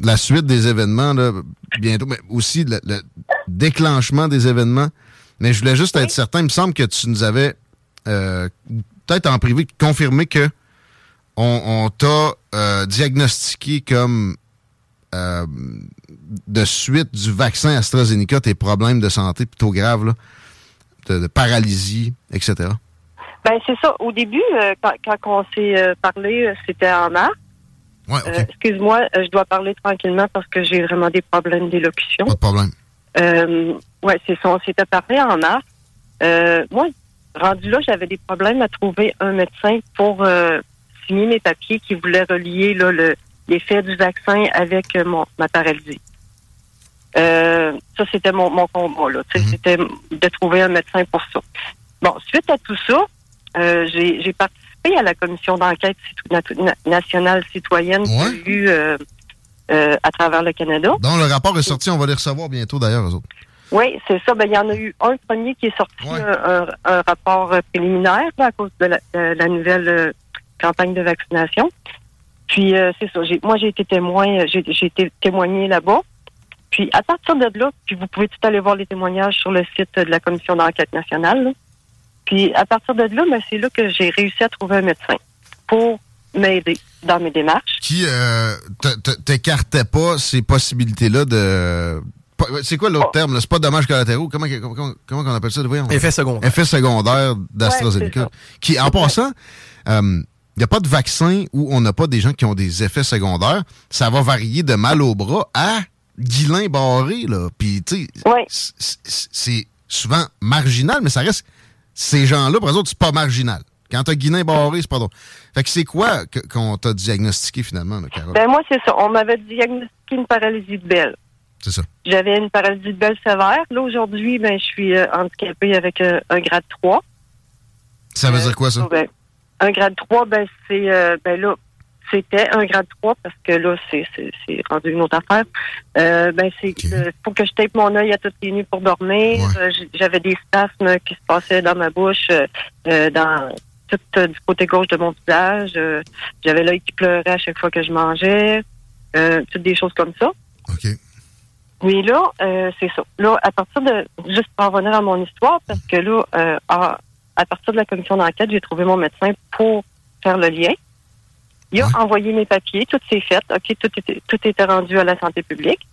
la suite des événements là, bientôt, mais aussi le, le déclenchement des événements. Mais je voulais juste être certain, il me semble que tu nous avais, euh, peut-être en privé, confirmé que on, on t'a euh, diagnostiqué comme euh, de suite du vaccin AstraZeneca tes problèmes de santé plutôt graves, là, de, de paralysie, etc. Ben c'est ça. Au début, euh, quand, quand on s'est euh, parlé, c'était en mars. Ouais. Euh, Excuse-moi, euh, je dois parler tranquillement parce que j'ai vraiment des problèmes d'élocution. Pas de problème. Euh, ouais, c'est ça. On s'était parlé en mars. Euh, moi, rendu là, j'avais des problèmes à trouver un médecin pour signer mes papiers qui voulait relier là, le, l'effet du vaccin avec mon, ma paralysie. Ça, c'était mon, mon combat. Là. Sais, C'était de trouver un médecin pour ça. Bon, suite à tout ça, j'ai, j'ai participé à la commission d'enquête nationale citoyenne qui a eu euh, euh, à travers le Canada. Donc, le rapport est sorti, on va les recevoir bientôt d'ailleurs, eux autres. Oui, c'est ça. Ben, il y en a eu un premier qui est sorti, un, un- un rapport euh, préliminaire là, à cause de la, de la nouvelle campagne de vaccination. Puis euh, c'est ça. Moi, j'ai été témoin, j'ai, j'ai été témoigné là-bas. Puis à partir de là, puis vous pouvez tout aller voir les témoignages sur le site de la commission d'enquête nationale. Puis à partir de là, ben, c'est là que j'ai réussi à trouver un médecin pour m'aider dans mes démarches. Qui euh, t'écartait pas ces possibilités-là de. C'est quoi l'autre terme? là? C'est pas dommages collatéraux? Comment, comment, comment on appelle ça? Voyons? Effet secondaire. Effet secondaire d'AstraZeneca. Ouais, qui, en passant, il n'y a pas de vaccin où on n'a pas des gens qui ont des effets secondaires. Ça va varier de mal au bras à guilin barré. Là. Puis, tu sais, c'est souvent marginal, mais ça reste. Ces gens-là, pour eux autres, c'est pas marginal. Quand t'as guilin barré, c'est pas drôle. Fait que c'est quoi qu'on t'a diagnostiqué finalement, là, Carole? Ben moi, c'est ça. On m'avait diagnostiqué une paralysie de Bell. C'est ça. J'avais une paralysie de Bell sévère. Là, aujourd'hui, ben, je suis euh, handicapée avec euh, un grade 3. Ça veut dire quoi, ça? Ben, un grade 3, ben, c'est, euh, ben là, c'était un grade 3 parce que là, c'est, rendu une autre affaire. Euh, ben, c'est, euh, faut que je tape mon œil à toutes les nuits pour dormir. Euh, j'avais des spasmes qui se passaient dans ma bouche, euh, dans tout du côté gauche de mon visage. J'avais l'œil qui pleurait à chaque fois que je mangeais. Toutes des choses comme ça. Mais là, c'est ça. Là, à partir de, juste pour en revenir à mon histoire, parce que là, euh, à, à partir de la commission d'enquête, j'ai trouvé mon médecin pour faire le lien. Il a envoyé mes papiers, tout s'est fait, ok, tout était, tout était rendu à la santé publique.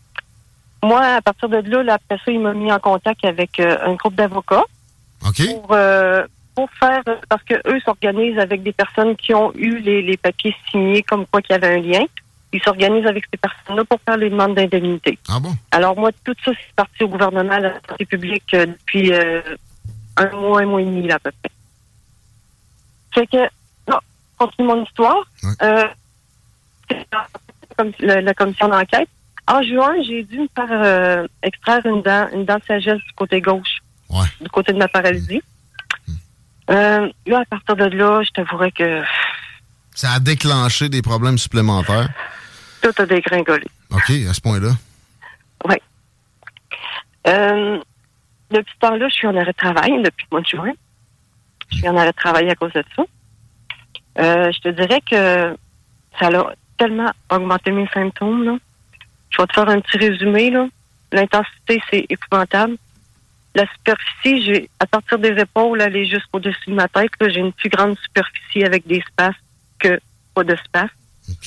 Moi, à partir de là, là, après ça, il m'a mis en contact avec euh, un groupe d'avocats pour euh, pour faire parce que eux s'organisent avec des personnes qui ont eu les, les papiers signés comme quoi qu'il y avait un lien. Ils s'organisent avec ces personnes-là pour faire les demandes d'indemnité. Ah bon? Alors moi, tout ça, c'est parti au gouvernement, à la santé publique, euh, depuis euh, un mois, un mois et demi, là, à peu près. Fait que, continue mon histoire. Euh, comme- la- la commission d'enquête. En juin, j'ai dû me faire euh, extraire une dent, une dent de sagesse du côté gauche, du côté de ma paralysie. Euh, là, à partir de là, je t'avouerais que Ça a déclenché des problèmes supplémentaires? tout a dégringolé. OK, à ce point-là. Oui. Euh, depuis ce temps-là, je suis en arrêt de travail depuis le mois de juin. Je suis en arrêt de travail à cause de ça. Euh, je te dirais que ça a tellement augmenté mes symptômes. Là. Je vais te faire un petit résumé. là. L'intensité, c'est épouvantable. la superficie, j'ai à partir des épaules, aller jusqu'au-dessus de ma tête, là, j'ai une plus grande superficie avec des espaces que pas d'espace. OK.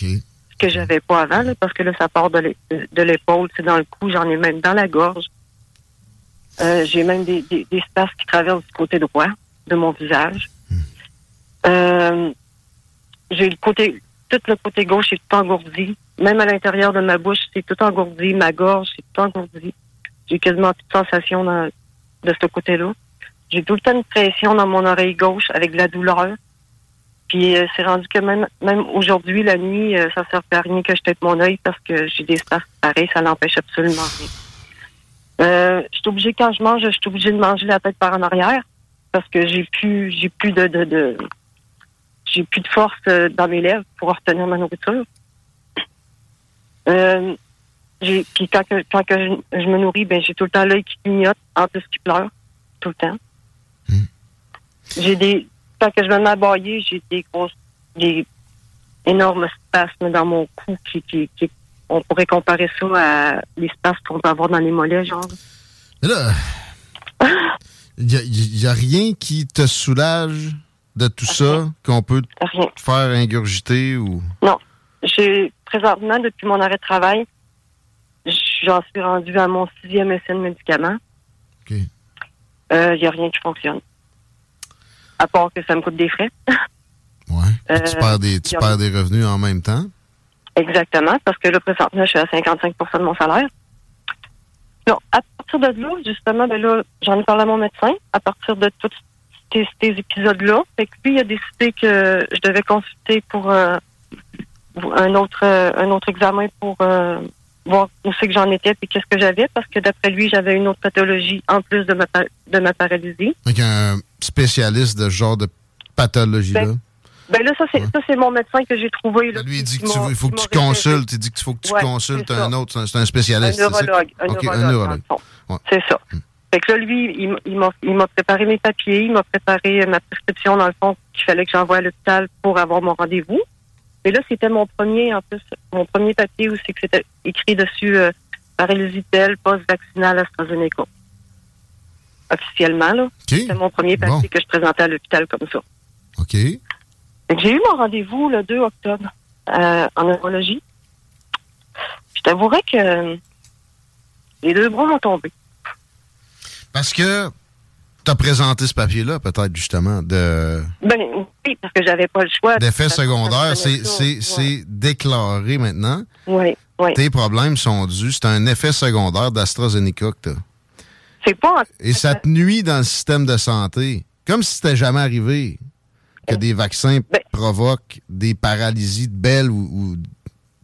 Ce que j'avais pas avant, là, parce que là, ça part de l'é- de l'épaule, c'est dans le cou, j'en ai même dans la gorge. Euh, j'ai même des, des, des espaces qui traversent du côté droit de mon visage. Euh, j'ai le côté, tout le côté gauche est tout engourdi. Même à l'intérieur de ma bouche, c'est tout engourdi. Ma gorge, c'est tout engourdi. J'ai quasiment de sensation dans, de ce côté-là. J'ai tout le temps une pression dans mon oreille gauche avec de la douleur. Puis euh, c'est rendu que même, même aujourd'hui, la nuit, euh, ça sert à rien que je tête mon œil parce que j'ai des espaces pareils, ça n'empêche absolument rien. Euh, je suis obligée, quand je mange, je suis obligée de manger la tête par en arrière parce que j'ai plus j'ai plus de, de, de j'ai plus de force euh, dans mes lèvres pour retenir ma nourriture. Euh, puis quand que, quand que je, je me nourris, ben j'ai tout le temps l'œil qui clignote, en plus qui pleure, tout le temps. J'ai des quand que je me mets à bailler, j'ai des grosses des énormes spasmes dans mon cou qui, qui, qui on pourrait comparer ça à les spasmes qu'on peut avoir dans les mollets, genre. Mais là, il n'y a, rien qui te soulage? De tout ça qu'on peut Rien. faire ingurgiter ou? Non. Présentement, depuis mon arrêt de travail, j'en suis rendu à mon sixième essai de médicaments. OK. Il n'y a rien qui fonctionne. À part que ça me coûte des frais. Ouais. Puis tu Euh, perds, des, tu perds des revenus en même temps? Exactement, parce que là, présentement, je suis à 55% de mon salaire. Non, à partir de là, justement, ben là, j'en ai parlé à mon médecin, à partir de tous ces, ces épisodes-là. Fait que lui, il a décidé que je devais consulter pour euh, un autre euh, un autre examen pour euh, voir où c'est que j'en étais et qu'est-ce que j'avais, parce que d'après lui, j'avais une autre pathologie en plus de ma, de ma paralysie. Avec un spécialiste de ce genre de pathologie-là. Ben là, ça, c'est ça, c'est mon médecin que j'ai trouvé. Là, Ben, lui, il dit qui que tu, m'a- il faut que tu consultes. Il dit qu'il faut que tu Ouais, consultes un autre. C'est un- spécialiste. Un neurologue. Un neurologue. Ouais. C'est ça. Fait que là, lui, il, il m'a, préparé mes papiers, il m'a préparé euh, ma prescription, dans le fond, qu'il fallait que j'envoie à l'hôpital pour avoir mon rendez-vous. Et là, c'était mon premier, en plus, mon premier papier où c'est que c'était écrit dessus euh, paralysie telle, post-vaccinale AstraZeneca. Officiellement, là. OK. C'était mon premier papier Bon. que je présentais à l'hôpital comme ça. OK. J'ai eu mon rendez-vous le 2 octobre euh, en neurologie. Je t'avouerais que euh, les deux bras m'ont tombé. Parce que tu as présenté ce papier-là, peut-être, justement, de Ben oui, parce que j'avais pas le choix. me secondaires. C'est c'est déclaré maintenant. Oui, oui. Tes problèmes sont dus. C'est un effet secondaire d'AstraZeneca que t'as. C'est pas. Et ça te nuit dans le système de santé. Comme si c'était jamais arrivé que des vaccins Ben- provoquent des paralysies de Bell ou, ou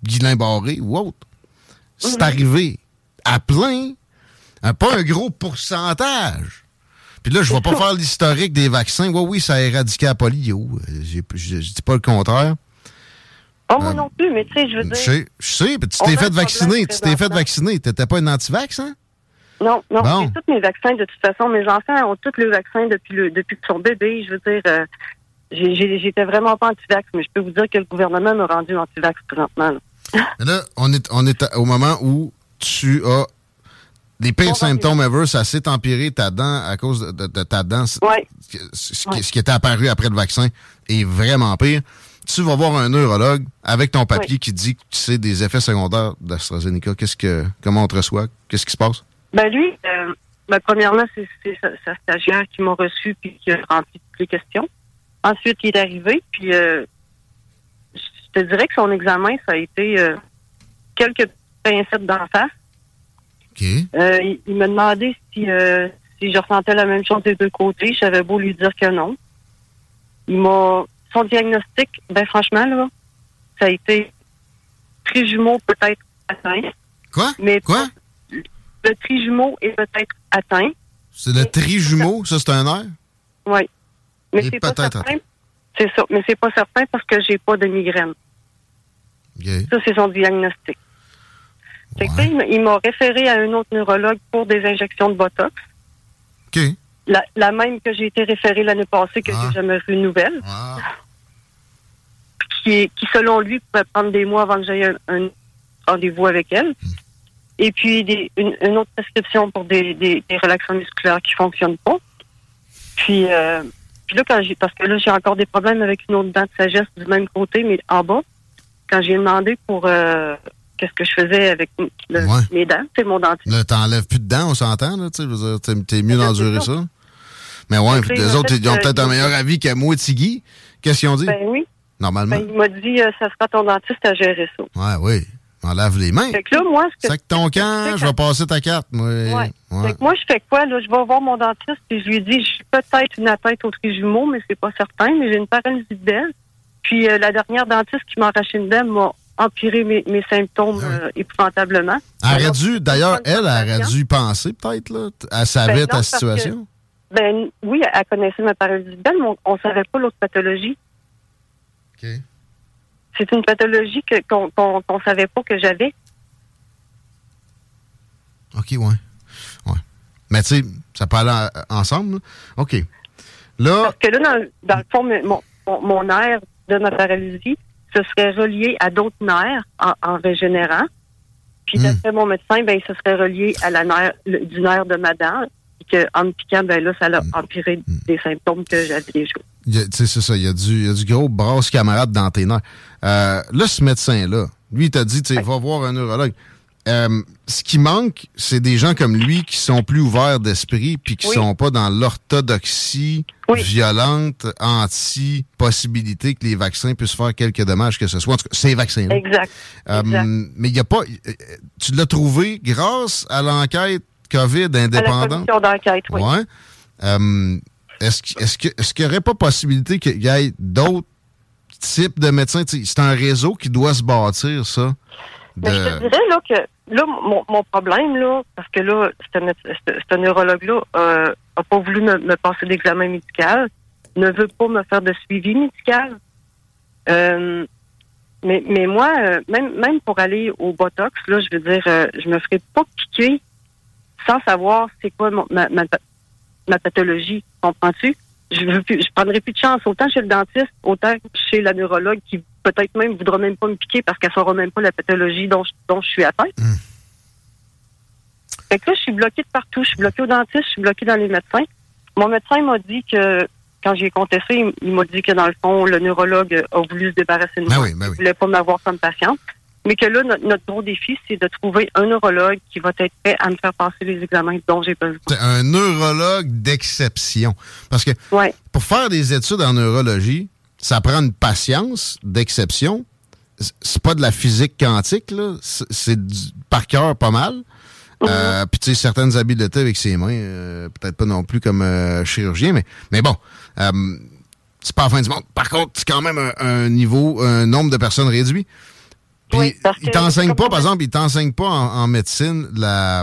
Guillain-Barré ou autre. C'est Mhm. arrivé à plein, hein, pas un gros pourcentage. Puis là, je vais pas faire l'historique des vaccins. Oui, oui, ça a éradiqué la polio. Euh, Je je dis pas le contraire. Oh, moi non plus, mais tu sais, je veux Je dire. sais, je sais, tu t'es fait vacciner. Tu t'es fait vacciner. T'étais pas une anti-vax, hein? Non, non, Bon. j'ai tous mes vaccins de toute façon. Mes enfants ont tous les vaccins depuis le depuis qu'ils sont bébés. Je veux dire, euh, j'étais vraiment pas anti-vax, mais je peux vous dire que le gouvernement m'a rendu anti-vax présentement. là, on est, on est au moment où tu as les pires va symptômes ever. Ça s'est empiré ta dent à cause de, de- de ta dent. Ce, Ouais. ce qui, Ouais. ce qui était apparu après le vaccin est vraiment pire. Tu vas voir un neurologue avec ton papier Ouais. qui dit que tu sais des effets secondaires d'AstraZeneca. Qu'est-ce que, comment on te reçoit? Qu'est-ce qui se passe? Ben lui, euh, ben, premièrement, c'est c'est sa, sa stagiaire qui m'a reçu puis qui a rempli toutes les questions. Ensuite, il est arrivé, puis euh, je te dirais que son examen, ça a été euh, quelques pincettes d'en face. Euh, il, il m'a demandé si, euh, si je ressentais la même chose des deux côtés. J'avais beau lui dire que non. Il m'a. Son diagnostic, ben franchement, là, ça a été trijumeau peut-être atteint. Quoi? Mais Quoi? le trijumeau est peut-être atteint. C'est le trijumeau? Ça, c'est un air? Oui. Mais c'est pas certain. C'est ça. Mais c'est pas certain parce que j'ai pas de migraine. Ça, c'est son diagnostic. Fait que Ouais. référé à un autre neurologue pour des injections de Botox. OK. La, la même que j'ai été référée l'année passée, que Ah. j'ai jamais vu une nouvelle, Ah. qui, qui, selon lui, pouvait prendre des mois avant que j'aie un, un rendez-vous avec elle. Et puis des, une, une, autre prescription pour des, des, des relaxants musculaires qui fonctionnent pas. Puis, euh, puis là, quand j'ai, parce que là, j'ai encore des problèmes avec une autre dent de sagesse du même côté, mais en bas. Quand j'ai demandé pour euh, qu'est-ce que je faisais avec le, Ouais. mes dents, c'est mon dentiste. Là, t'enlèves plus de dents, on s'entend, là, tu t'es- mieux d'endurer ça. ça. Mais ouais, les en autres, ils ont euh, peut-être un meilleur avis qu'à moi et Tiggy. Qu'est-ce qu'ils ont dit? Ben oui. Normalement. Ben, il m'a dit, euh, ça sera ton dentiste à gérer ça. Ouais, oui. On lave les mains. Fait que là, moi, ce que, Sac ton camp, je vais passer ta carte, moi. Ouais. Ouais. Fait que moi, je fais quoi, là? Je vais voir mon dentiste et je lui dis, j'ai peut-être une atteinte au trijumeau, mais c'est pas certain, mais j'ai une paralysie de dents. Puis euh, la dernière dentiste qui m'a arraché une dent m'a empiré mes, mes symptômes Ah euh, épouvantablement. Elle aurait dû, d'ailleurs, elle prendre aurait dû penser, peut-être, là. Elle savait Ben non, ta que- situation. Ben oui, elle connaissait ma paralysie dents, mais on, on savait pas l'autre pathologie. OK. C'est une pathologie que- qu'on qu'on qu'on savait pas que j'avais. OK, ouais. Ouais. Mais, tu sais, ça peut aller en- ensemble, là. OK. Là, Parce que là, dans, le- dans le fond, mon, mon, mon nerf de ma paralysie, ce serait relié à d'autres nerfs en, en régénérant. Puis Hmm. d'après mon médecin, ben, ce serait relié à la nerf, le- du nerf de ma dent. Puis que, en me piquant, ben là, ça Hmm. a empiré des symptômes que j'avais déjà. c'est ça, il y, a du- il y a du gros brasse camarade dans tes nerfs. Euh, là, ce médecin-là, lui, il t'a dit, tu sais, va voir un neurologue. Euh, ce qui manque, c'est des gens comme lui qui sont plus ouverts d'esprit puis qui Oui. sont pas dans l'orthodoxie Oui. violente, anti-possibilité que les vaccins puissent faire quelques dommages que ce soit. En tout cas, ces vaccins-là. Exact. Euh, exact. mais il y a pas. euh, Tu l'as trouvé grâce à l'enquête COVID À la indépendante? d'enquête, oui. Ouais. Euh, est-ce est-ce que- est-ce qu'il n'y aurait pas possibilité qu'il y ait d'autres types de médecins? C'est un réseau qui doit se bâtir, ça. Mais je te dirais là que là, mon, mon problème, là, parce que là, ce neurologue-là euh, a pas voulu me, me passer d'examen médical, ne veut pas me faire de suivi médical. Euh, mais, mais moi, euh, même, même pour aller au Botox, là, je veux dire, euh, je me ferai pas piquer sans savoir c'est quoi mon- ma, ma, ma pathologie. Comprends-tu? Je je prendrai plus de chance autant chez le dentiste, autant chez la neurologue qui peut-être même voudra même pas me piquer parce qu'elle saura même pas la pathologie dont, je- dont je suis atteinte. Hmm. Fait que là, je suis bloquée de partout. Je suis bloquée au dentiste, je suis bloquée dans les médecins. Mon médecin m'a dit que, quand j'ai contesté, il, m'a dit que dans le fond, le neurologue a voulu se débarrasser de Ben moi. oui, ben oui. Il voulait pas m'avoir comme patiente. Mais que là, notre, notre gros défi, c'est de trouver un neurologue qui va être prêt à me faire passer les examens dont j'ai besoin. C'est un neurologue d'exception. Parce que Ouais. pour faire des études en neurologie, ça prend une patience d'exception. C'est pas de la physique quantique, là. C'est- par cœur pas mal. Euh, Puis tu sais, certaines habiletés avec ses mains, euh, peut-être pas non plus comme euh, chirurgien, mais, mais bon, euh, c'est pas la fin du monde. Par contre, c'est quand même un, un niveau, un nombre de personnes réduit. Puis Oui, il t'enseigne pas, par exemple, il t'enseigne pas en, en médecine la,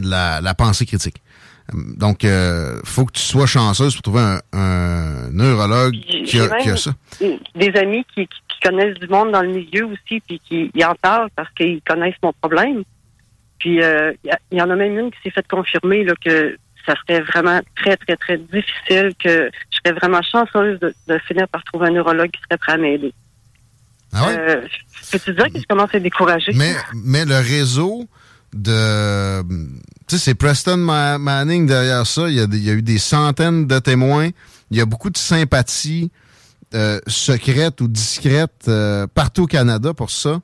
la, la pensée critique. Euh, Donc, euh, faut que tu sois chanceuse pour trouver un, un neurologue qui a, qui a même ça. Des amis qui, connaissent du monde dans le milieu aussi, puis qui ils en parlent parce qu'ils connaissent mon problème. Puis euh, il y a- il y, en a même une qui s'est fait confirmer là, que ça serait vraiment très, très, très difficile, que je serais vraiment chanceuse de, de finir par trouver un neurologue qui serait prêt à m'aider. Ah ouais? Euh, Peux-tu dire que je commence à être découragée? Mais, mais le réseau de. Tu sais, c'est Preston Ma- Manning derrière ça. Il y, a il y a eu des centaines de témoins. Il y a beaucoup de sympathie euh, secrète ou discrète euh, partout au Canada pour ça.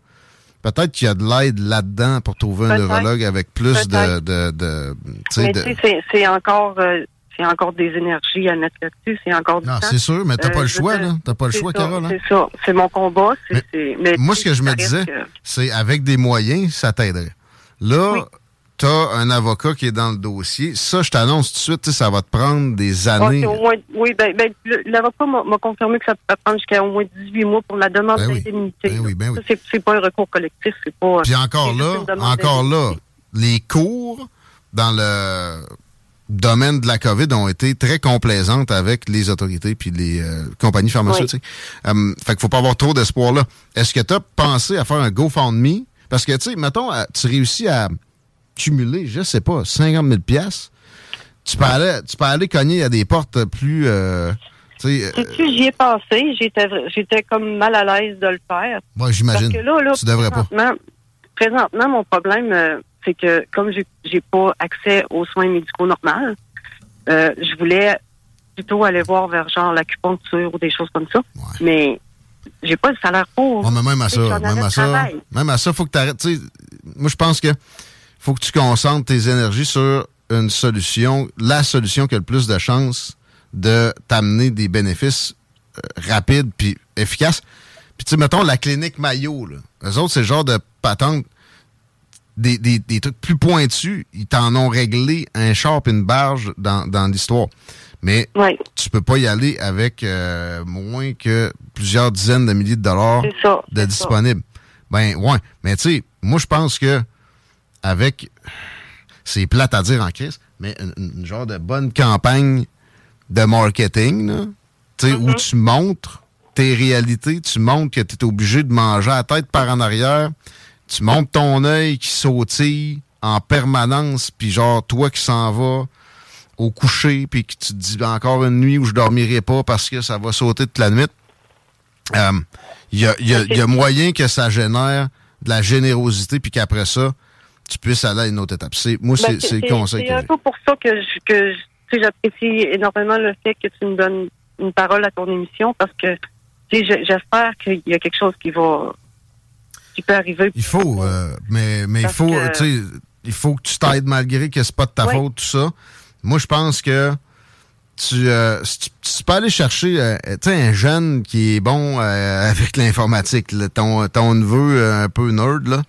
Peut-être qu'il y a de l'aide là-dedans pour trouver un neurologue avec plus de. De, de, c'est encore, euh, c'est encore des énergies à mettre là-dessus. C'est encore du Non, c'est sûr, mais t'as Euh, pas le choix, là. T'as pas le choix, ça, Carole. hein? C'est ça. C'est mon combat. Mais Moi, ce que je me disais, c'est avec des moyens, ça t'aiderait. Là, Oui. t'as un avocat qui est dans le dossier. Ça, je t'annonce tout de suite, tu ça va te prendre des années. au moins, oui, ben, ben, l'avocat m'a confirmé que ça peut prendre jusqu'à au moins 18 mois pour la demande Ben oui. d'indemnité. Ben oui, ben oui. Ça, c'est- pas un recours collectif, c'est pas. Puis encore là, encore là, les cours dans le domaine de la COVID ont été très complaisantes avec les autorités puis les euh, compagnies pharmaceutiques. Euh, fait qu'il faut pas avoir trop d'espoir là. Est-ce que tu as pensé à faire un GoFundMe? Parce que, tu sais, mettons, tu réussis à cumuler, je sais pas, 50 000 piastres. Tu peux aller, tu peux aller cogner à des portes plus, euh, tu sais, euh, j'y ai pensé, j'étais comme mal à l'aise de le faire. moi Parce j'imagine. que là, là, Tu devrais pas. présentement, présentement, mon problème, euh, c'est que comme j'ai j'ai pas accès aux soins médicaux normaux, euh, je voulais plutôt aller voir vers genre l'acupuncture ou des choses comme ça. Mais j'ai pas le salaire pour. Ouais, mais même à ça, même à ça, même à ça, faut que tu arrêtes. Moi, je pense que faut que tu concentres tes énergies sur une solution, la solution qui a le plus de chances de t'amener des bénéfices euh, rapides puis efficaces. Puis, tu sais, mettons la clinique Mayo, là. Eux autres, c'est le genre de patente, des, des, des trucs plus pointus. Ils t'en ont réglé un char et une barge dans, dans l'histoire. Mais Ouais. tu peux pas y aller avec euh, moins que plusieurs dizaines de milliers de dollars ça, de disponibles. Ben ouais, mais tu sais, moi je pense que avec c'est plate à dire en crise, mais une, une genre de bonne campagne de marketing, là, sais, Mm-hmm. où tu montres tes réalités, tu montres que tu es obligé de manger la tête par en arrière, tu montres ton œil qui sautille en permanence, puis genre toi qui s'en vas au coucher, puis que tu te dis encore une nuit où je dormirai pas parce que ça va sauter toute la nuit. Euh, Il y, a, y a- y a moyen que ça génère de la générosité, puis qu'après ça, tu puisses aller à une autre étape. C'est- moi, c'est Ben, c'est le conseil C'est un peu pour ça que je- que j'apprécie énormément le fait que tu me donnes une parole à ton émission parce que j'espère qu'il y a quelque chose qui va qui peut arriver. Il faut, euh, mais, mais il faut, que- il faut que tu t'aides malgré que c'est pas de ta Oui. faute, tout ça. Moi, je pense que tu, euh, si tu, tu peux aller chercher euh, un jeune qui est bon euh, avec l'informatique, là, ton, ton neveu euh, un peu nerd, là,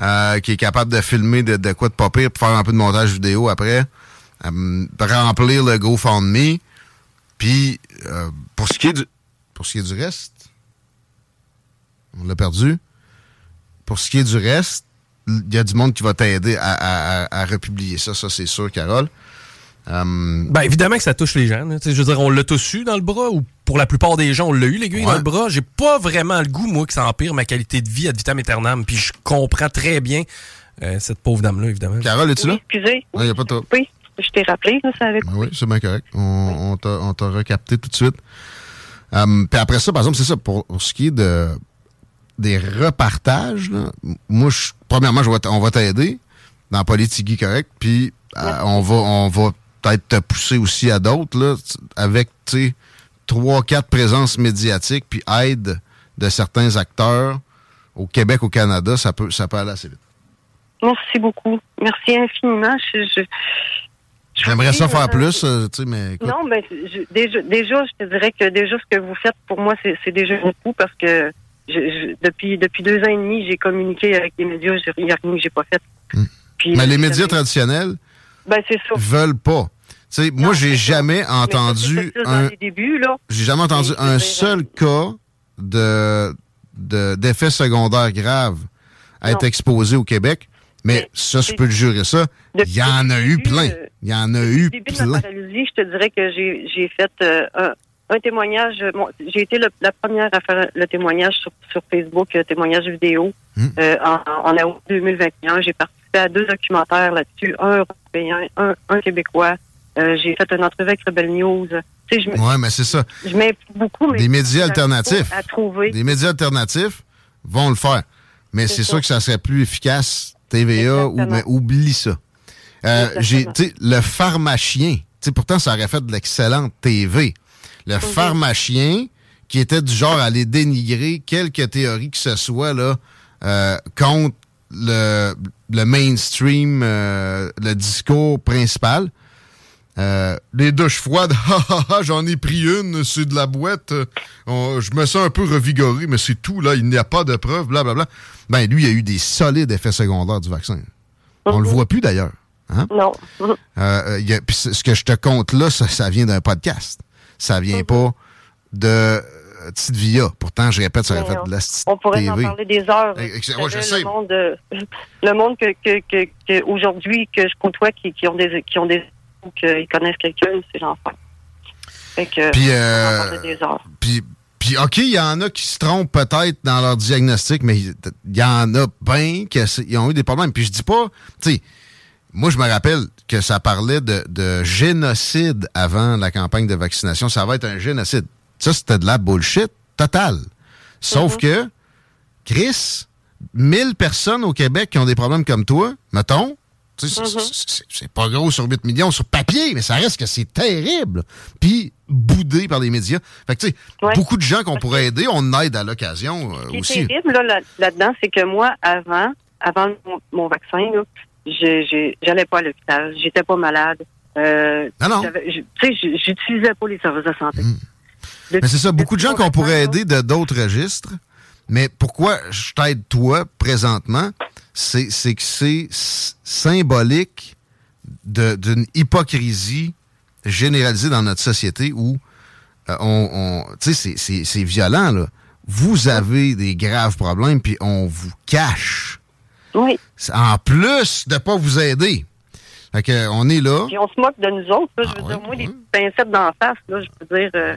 euh, qui est capable de filmer de, de quoi de pas pire, pour faire un peu de montage vidéo après, remplir le GoFundMe, puis euh, pour ce qui est du pour ce qui est du reste, on l'a perdu. Pour ce qui est du reste, il y a du monde qui va t'aider à, à- à- à republier ça, ça c'est sûr, Carole. Euh, Ben évidemment que ça touche les gens. là. Je veux dire, on l'a tous eu dans le bras, ou pour la plupart des gens, on l'a eu l'aiguille Ouais. dans le bras. J'ai pas vraiment le goût, moi, que ça empire ma qualité de vie ad vitam aeternam. Puis je comprends très bien euh, cette pauvre dame-là, évidemment. Carole, es-tu là? Oui, excusez. Il n'y a pas de. Oui, je t'ai rappelé, là, ça avait Ben oui, c'est bien correct. On, on t'a- on t'a recapté tout de suite. Euh, Puis après ça, par exemple, c'est ça, pour, pour ce qui est de, des repartages, là, moi, je- premièrement, je vais t- on va t'aider dans Politigui correct, puis euh, on va on va peut-être te pousser aussi à d'autres, là, avec, tu trois, quatre présences médiatiques, puis aide de certains acteurs au Québec, au Canada, ça peut, ça peut aller assez vite. Merci beaucoup. Merci infiniment. Je, je- je J'aimerais ça faire euh, plus, euh, tu sais, mais écoute, Non, ben je- déjà, déjà, je te dirais que déjà ce que vous faites pour moi, c'est c'est déjà beaucoup parce que je, je- depuis depuis deux ans et demi, j'ai communiqué avec les médias, il n'y a rien que j'ai pas fait. Puis, Hmm. mais les euh, médias traditionnels ben ça. veulent pas. Moi, j'ai jamais entendu un, les débuts là. j'ai jamais entendu un seul cas de de- d'effets secondaires graves à être exposé au Québec. Mais Mais ça, je peux te jurer ça. Il y en a le eu début, plein. euh, Il y en a eu début de ma plein. paralysie, je te dirais que j'ai j'ai fait euh, un, un témoignage. euh, bon, j'ai été le- la première à faire le témoignage sur, sur Facebook, euh, témoignage vidéo, Hmm. euh, en, en août 2021. J'ai participé à deux documentaires là-dessus, un européen, un, un québécois. Euh, j'ai fait une entrevue avec Rebel News. Ouais, mais c'est ça. je m'implique beaucoup. Mais Des médias alternatifs. À trouver. Des médias alternatifs vont le faire. Mais C'est sûr que ça serait plus efficace, TVA, ou, mais oublie ça. Euh, j'ai, le pharmacien, pourtant, ça aurait fait de l'excellente TV. Le pharmacien, qui était du genre à aller dénigrer quelque théorie que ce soit, là, euh, contre le, le mainstream, euh, le discours principal. Euh, les douches froides, j'en ai pris une, c'est de la boîte. on- je me sens un peu revigoré, mais c'est tout, là, il n'y a pas de preuves, blablabla. Ben, lui, il a eu des solides effets secondaires du vaccin. On le voit plus d'ailleurs. Hein? Non. Mhm. Euh, y a- ce ce que je te compte là, ça, ça vient d'un podcast. Ça vient pas de euh, Petite Via. Pourtant, je répète, ça aurait fait de la On pourrait en TV. parler des heures. Ouais, je sais. Le monde, euh, le monde que, que, que, que aujourd'hui que je côtoie qui, qui ont des qui ont des ou qu'ils connaissent quelqu'un, c'est l'enfer. Fait que Puis, euh, en des heures. Puis, puis OK, il y en a qui se trompent peut-être dans leur diagnostic, mais il il y en a bien qui ont eu des problèmes. Puis je dis pas, tu sais, moi je me rappelle que ça parlait de, de génocide avant la campagne de vaccination. Ça va être un génocide. Ça, c'était de la bullshit totale. Sauf que, Chris, 1000 personnes au Québec qui ont des problèmes comme toi, mettons. C'est- Mhm. c'est- pas gros sur 8 millions sur papier, mais ça reste que c'est terrible. Puis boudé par les médias. Fait que, tu sais, Ouais. beaucoup de gens qu'on pourrait aider, on aide à l'occasion euh, Ce qui est aussi. terrible là, là- là-dedans, c'est que moi, avant, avant mon, mon vaccin, là, j'allais pas à l'hôpital, j'étais pas malade. Euh, non. je- Tu sais, j'utilisais pas les services de santé. Mais c'est ça, beaucoup de gens qu'on pourrait aider. de d'autres registres. Mais pourquoi je t'aide toi présentement, c'est que c'est symbolique d'une hypocrisie généralisée dans notre société où euh, on, on- tu sais, c'est violent là. Vous avez des graves problèmes puis on vous cache. Oui. En plus de pas vous aider. Fait que on est là. Puis on se moque de nous autres. Là, je Ah veux ouais, dire, moi, ouais. les pincettes d'en face, là, je peux dire. euh,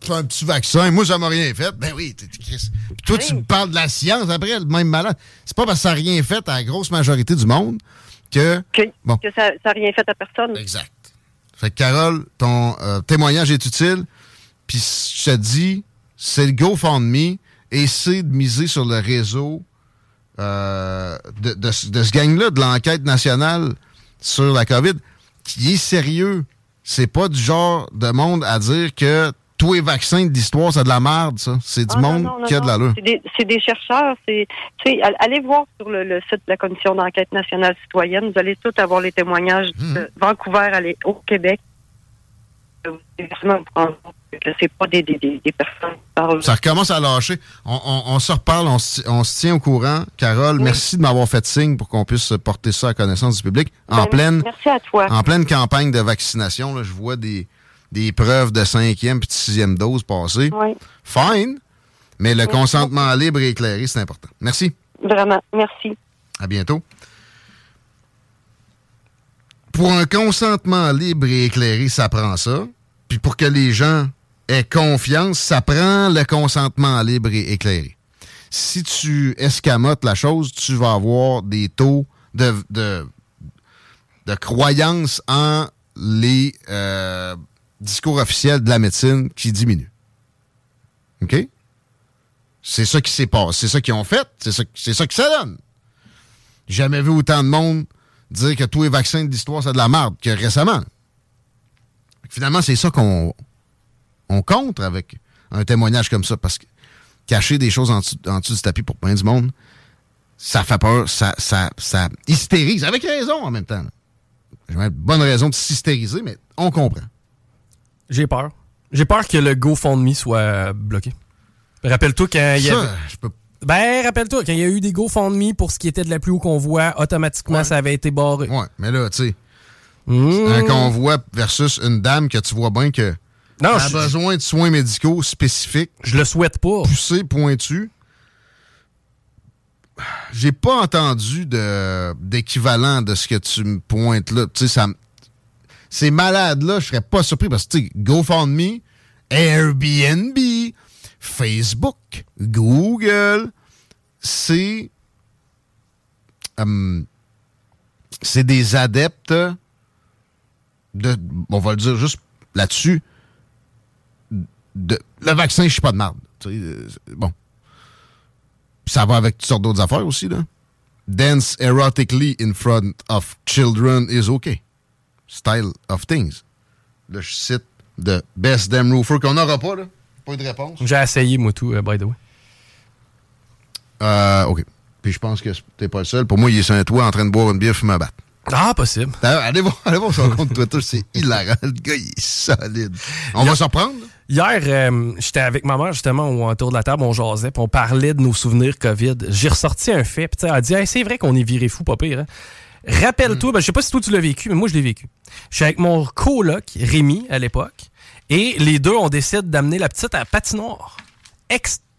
Fais un petit vaccin. Moi, ça m'a rien fait. Ben oui, t'es Chris. Puis toi, tu me parles de la science après, le même malade. C'est pas parce que ça n'a rien fait à la grosse majorité du monde que. que, Bon. que ça n'a rien fait à personne. Exact. Fait que, Carole, ton euh, témoignage est utile. Puis je te dis, c'est le GoFundMe. Essaie de miser sur le réseau euh, de, de ce- de ce gang-là, de l'enquête nationale sur la COVID, qui est sérieux. C'est pas du genre de monde à dire que tous les vaccins de l'histoire, c'est de la merde, ça. C'est du Ah, monde non, non, qui a de non. l'allure. C'est des, des chercheurs. Allez voir sur le, le site de la Commission d'enquête nationale citoyenne. Vous allez tous avoir les témoignages Mhm. de Vancouver aller au Québec. Euh, Vous allez vraiment c'est pas des, des, personnes qui parlent. Ça recommence à lâcher. On, on- on se reparle, on se, on se tient au courant. Carole, Oui. merci de m'avoir fait signe pour qu'on puisse porter ça à connaissance du public. En Ben, pleine, Merci à toi. en pleine campagne de vaccination, là, je vois des, des preuves de cinquième puis de sixième dose passer. Oui, Fine, mais le consentement libre et éclairé, c'est important. Merci. vraiment. Merci. À bientôt. Pour un consentement libre et éclairé, ça prend ça. Puis pour que les gens aient confiance, ça prend le consentement libre et éclairé. Si tu escamotes la chose, tu vas avoir des taux de, de, croyance en les euh, discours officiels de la médecine qui diminuent. OK? C'est ça qui s'est passé. C'est ça qu'ils ont fait. C'est ça, ça que ça donne. Jamais vu autant de monde dire que tous les vaccins de l'histoire, c'est de la merde que récemment. Finalement, c'est ça qu'on on contre avec un témoignage comme ça, parce que cacher des choses en dessous, en dessous du tapis pour plein du monde, ça fait peur, ça, ça, ça hystérise, avec raison en même temps. J'ai une bonne raison de s'hystériser, mais on comprend. J'ai peur. J'ai peur que le GoFundMe soit bloqué. Rappelle-toi quand il y avait... je peux Ben, rappelle-toi, quand il y a eu des GoFundMe pour ce qui était de la pluie au convoi, automatiquement, Ouais. ça avait été barré. Ouais, mais là, tu sais, Mmh. un convoi versus une dame que tu vois bien que Non, a besoin de soins médicaux spécifiques, je le souhaite pas. poussés, pointus. J'ai pas entendu d'équivalent de ce que tu me pointes là. Tu sais, ça Ces malades-là, je serais pas surpris parce que, tu sais, GoFundMe, Airbnb, Facebook, Google, c'est. hum, c'est des adeptes de. On va le dire juste là-dessus. De, le vaccin, je suis pas de sais, euh, bon. Ça va avec toutes sortes d'autres affaires aussi, là. Dance erotically in front of children is okay. Style of things. Là, je cite de Best Damn Roofer qu'on n'aura pas, là. Pas eu de réponse. J'ai essayé, moi, tout, euh, by the way. Euh, OK. Puis je pense que t'es pas le seul. Pour moi, il est sur un toit en train de boire une bière, fumer un bat. Ah, possible. Allez voir, allez voir son compte Twitter, c'est hilarant. Le gars, il est solide. On va s'en reprendre? Hier, euh, j'étais avec ma mère, justement, au- autour de la table, on jasait, puis on parlait de nos souvenirs COVID. J'ai ressorti un fait, puis elle a dit Hey, c'est vrai qu'on est viré fou, pas pire. hein. Rappelle-toi, ben, je sais pas si toi tu l'as vécu, mais moi je l'ai vécu. Je suis avec mon coloc, Rémi, à l'époque, et les deux, on décide d'amener la petite à la patinoire.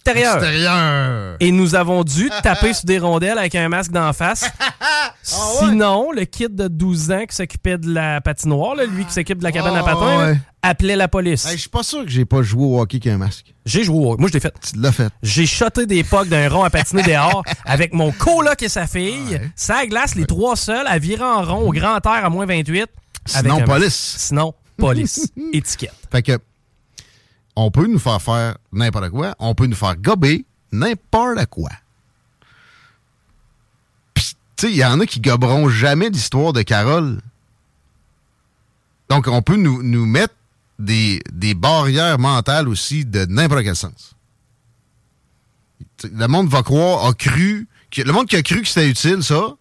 Extérieur. Et nous avons dû taper sur des rondelles avec un masque d'en face. Sinon, le kid de 12 ans qui s'occupait de la patinoire, là, lui qui s'occupe de la cabane à Ah, là, ouais. appelait la police. Hey, je suis pas sûr que j'ai pas joué au hockey qu'un masque. J'ai joué au... Moi, je l'ai fait. Tu l'as fait. J'ai shoté des pocs d'un rond à patiner dehors avec mon coloc et sa fille. Ouais. Ça glace, les trois seuls, à virer en rond au grand air à moins 28. Sinon, avec un- police. Sinon, police. Étiquette. Fait que, on peut nous faire faire n'importe quoi. On peut nous faire gober n'importe quoi. sais, il y en a qui goberont jamais l'histoire de Carole. Donc, on peut nous, nous mettre des, des barrières mentales aussi de n'importe quel sens. Le monde va croire, a cru, le monde qui a cru que c'était utile, ça.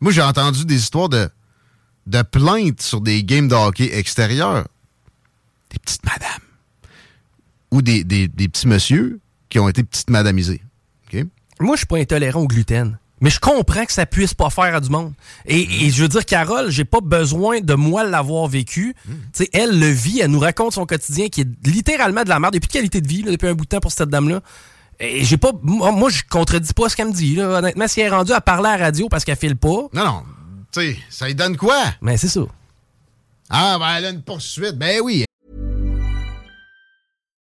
Moi, j'ai entendu des histoires de, de plaintes sur des games de hockey extérieurs. Des petites madames. Ou des, des, des petits messieurs qui ont été petites madamisés. OK? Moi, je suis pas intolérant au gluten. Mais je comprends que ça puisse pas faire à du monde. Et, et je veux dire, Carole, j'ai pas besoin de moi l'avoir vécu. Tu sais, elle le vit, elle nous raconte son quotidien qui est littéralement de la merde. Depuis de qualité de vie, là, depuis un bout de temps pour cette dame-là. Et j'ai pas. Moi, je contredis pas ce qu'elle me dit. Là. Honnêtement, si elle est rendue à parler à la radio parce qu'elle file pas. Non, non. Tu sais, ça lui donne quoi? Mais c'est ça. Ah, ben, elle a une poursuite. Ben oui.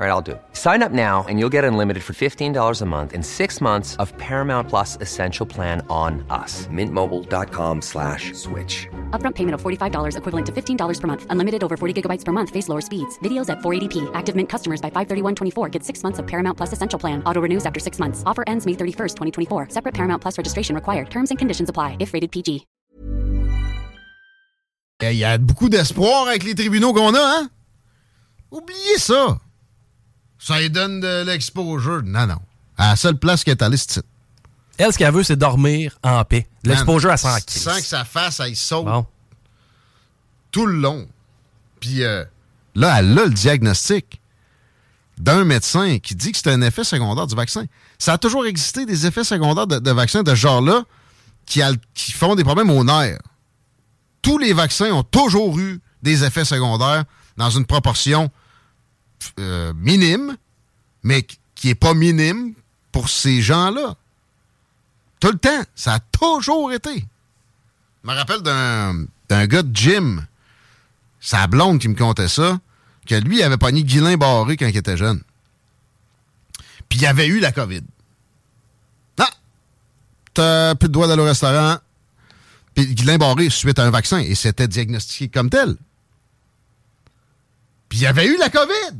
All right, I'll do it. Sign up now and you'll get unlimited for $15 a month in six months of Paramount Plus Essential Plan on us. Mintmobile.com slash switch. Upfront payment of $45 equivalent to $15 per month. Unlimited over 40 gigabytes per month. Face lower speeds. Videos at 480p. Active Mint customers by 531.24 get six months of Paramount Plus Essential Plan. Auto renews after six months. Offer ends May 31st, 2024. Separate Paramount Plus registration required. Terms and conditions apply if rated PG. Il eh, y a beaucoup d'espoir avec les tribunaux qu'on a, hein? Oubliez ça. Ça lui donne de l'exposure. Non, non. À la seule place qu'elle est allée, c'est Elle, ce qu'elle veut, c'est dormir en paix. L'exposure à 100 Sans que sa face, elle saute Bon. tout le long. Puis euh, là, elle a le diagnostic d'un médecin qui dit que c'est un effet secondaire du vaccin. Ça a toujours existé des effets secondaires de, de vaccins de ce genre-là qui, qui font des problèmes aux nerfs. Tous les vaccins ont toujours eu des effets secondaires dans une proportion euh, minime, mais qui- n'est pas minime pour ces gens-là. Tout le temps. Ça a toujours été. Je me rappelle d'un gars de gym, sa blonde qui me contait ça, que lui il avait pogné Guillain Barré quand il était jeune. Puis il avait eu la COVID. Non! T'as plus de droit d'aller au restaurant. Puis Guillain Barré suite à un vaccin et c'était diagnostiqué comme tel. Puis il avait eu la COVID.